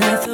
life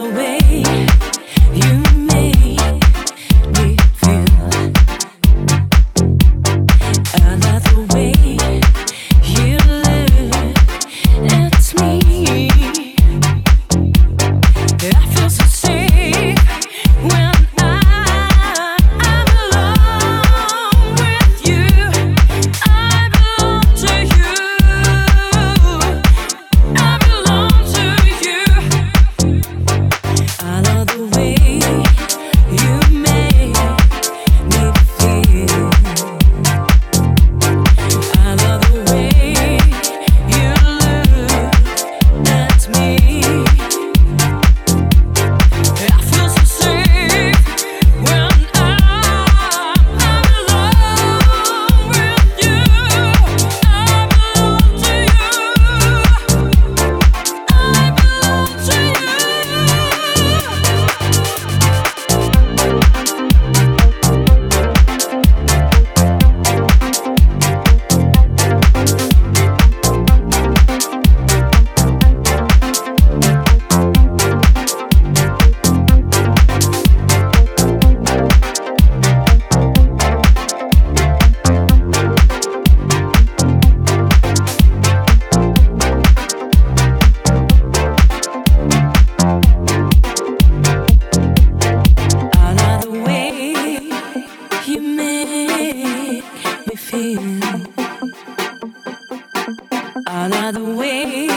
by the way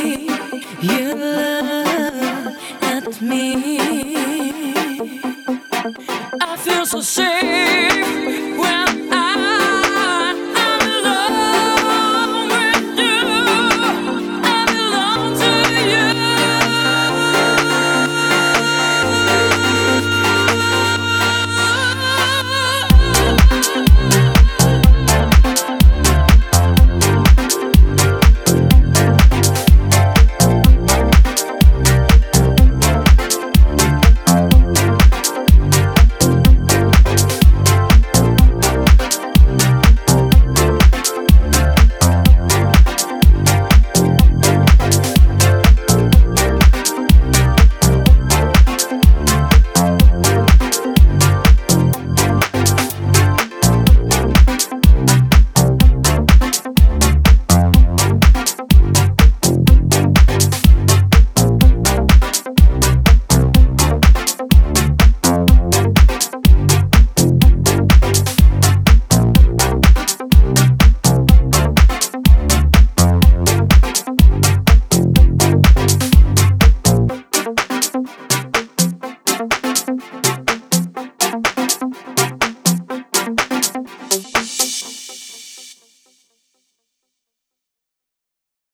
you look at me. I feel so sick.